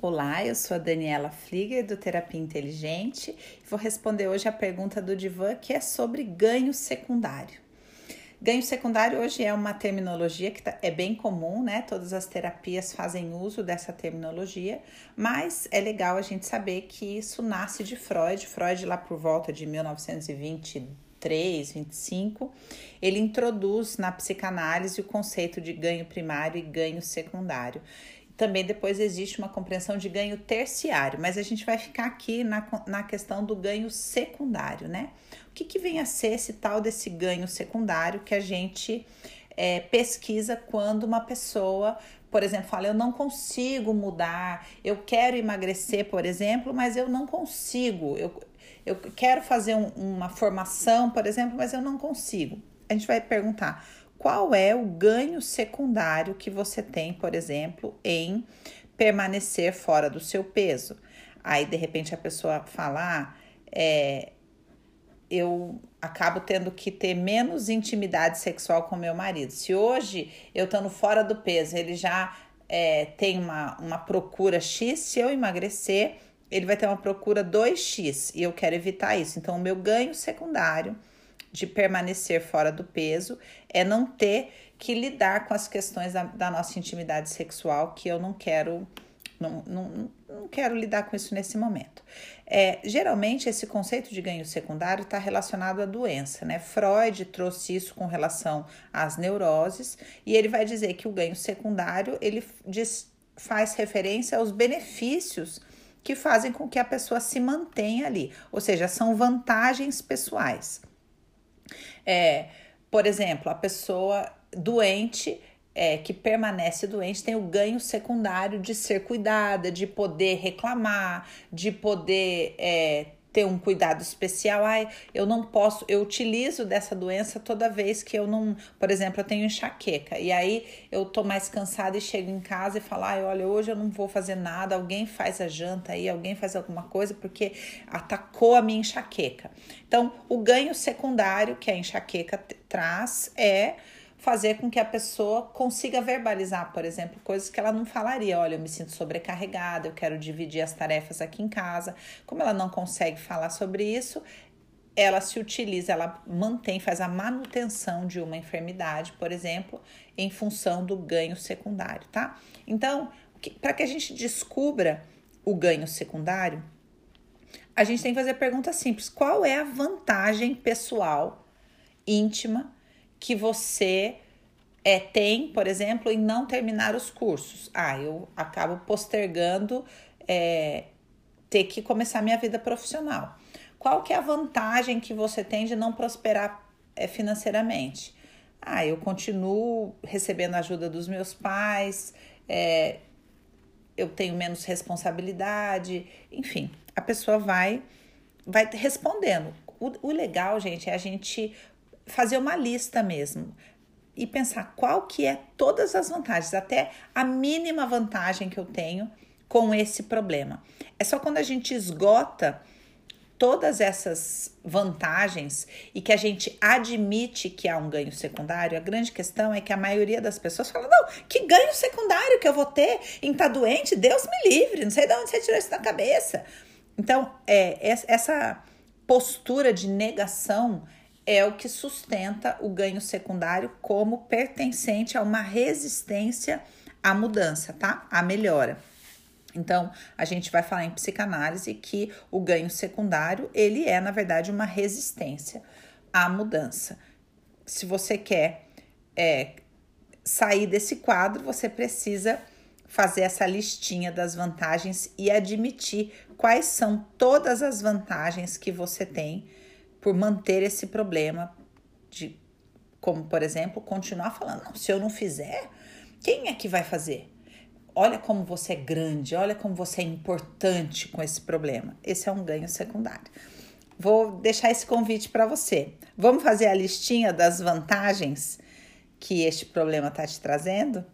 Olá, eu sou a Daniela Flieger do Terapia Inteligente e vou responder hoje a pergunta do Divan que é sobre ganho secundário. Ganho secundário hoje é uma terminologia que tá, é bem comum, né? Todas as terapias fazem uso dessa terminologia, mas é legal a gente saber que isso nasce de Freud. Freud, lá por volta de 1923, 25, ele introduz na psicanálise o conceito de ganho primário e ganho secundário também depois existe uma compreensão de ganho terciário, mas a gente vai ficar aqui na, na questão do ganho secundário, né? O que, que vem a ser esse tal desse ganho secundário que a gente é, pesquisa quando uma pessoa, por exemplo, fala: Eu não consigo mudar, eu quero emagrecer, por exemplo, mas eu não consigo, eu, eu quero fazer um, uma formação, por exemplo, mas eu não consigo. A gente vai perguntar qual é o ganho secundário que você tem, por exemplo, em permanecer fora do seu peso. Aí, de repente, a pessoa fala, ah, é, eu acabo tendo que ter menos intimidade sexual com meu marido. Se hoje eu estando fora do peso, ele já é, tem uma, uma procura X, se eu emagrecer, ele vai ter uma procura 2x e eu quero evitar isso. Então, o meu ganho secundário de permanecer fora do peso é não ter que lidar com as questões da, da nossa intimidade sexual, que eu não quero. Não, não, não quero lidar com isso nesse momento. É, geralmente, esse conceito de ganho secundário está relacionado à doença, né? Freud trouxe isso com relação às neuroses, e ele vai dizer que o ganho secundário ele diz, faz referência aos benefícios que fazem com que a pessoa se mantenha ali, ou seja, são vantagens pessoais. É, por exemplo, a pessoa doente é, que permanece doente tem o ganho secundário de ser cuidada, de poder reclamar, de poder é, ter um cuidado especial. Ai, eu não posso, eu utilizo dessa doença toda vez que eu não, por exemplo, eu tenho enxaqueca. E aí eu tô mais cansada e chego em casa e falo: ai, olha, hoje eu não vou fazer nada, alguém faz a janta aí, alguém faz alguma coisa porque atacou a minha enxaqueca. Então, o ganho secundário que a enxaqueca traz é fazer com que a pessoa consiga verbalizar, por exemplo, coisas que ela não falaria. Olha, eu me sinto sobrecarregada, eu quero dividir as tarefas aqui em casa. Como ela não consegue falar sobre isso, ela se utiliza, ela mantém, faz a manutenção de uma enfermidade, por exemplo, em função do ganho secundário, tá? Então, para que a gente descubra o ganho secundário, a gente tem que fazer perguntas simples: qual é a vantagem pessoal, íntima, que você é, tem, por exemplo, em não terminar os cursos. Ah, eu acabo postergando é, ter que começar minha vida profissional. Qual que é a vantagem que você tem de não prosperar é, financeiramente? Ah, eu continuo recebendo ajuda dos meus pais, é, eu tenho menos responsabilidade, enfim, a pessoa vai vai respondendo. O, o legal, gente, é a gente fazer uma lista mesmo e pensar qual que é todas as vantagens, até a mínima vantagem que eu tenho com esse problema. É só quando a gente esgota todas essas vantagens e que a gente admite que há um ganho secundário, a grande questão é que a maioria das pessoas fala: não, que ganho secundário que eu vou ter em estar tá doente? Deus me livre, não sei de onde você tirou isso da cabeça. Então, é, essa postura de negação é o que sustenta o ganho secundário como pertencente a uma resistência à mudança, tá? À melhora. Então, a gente vai falar em psicanálise que o ganho secundário, ele é, na verdade, uma resistência à mudança. Se você quer é, sair desse quadro, você precisa fazer essa listinha das vantagens e admitir quais são todas as vantagens que você tem por manter esse problema de, como por exemplo, continuar falando, não, se eu não fizer, quem é que vai fazer? Olha como você é grande, olha como você é importante com esse problema. Esse é um ganho secundário. Vou deixar esse convite para você. Vamos fazer a listinha das vantagens que este problema está te trazendo?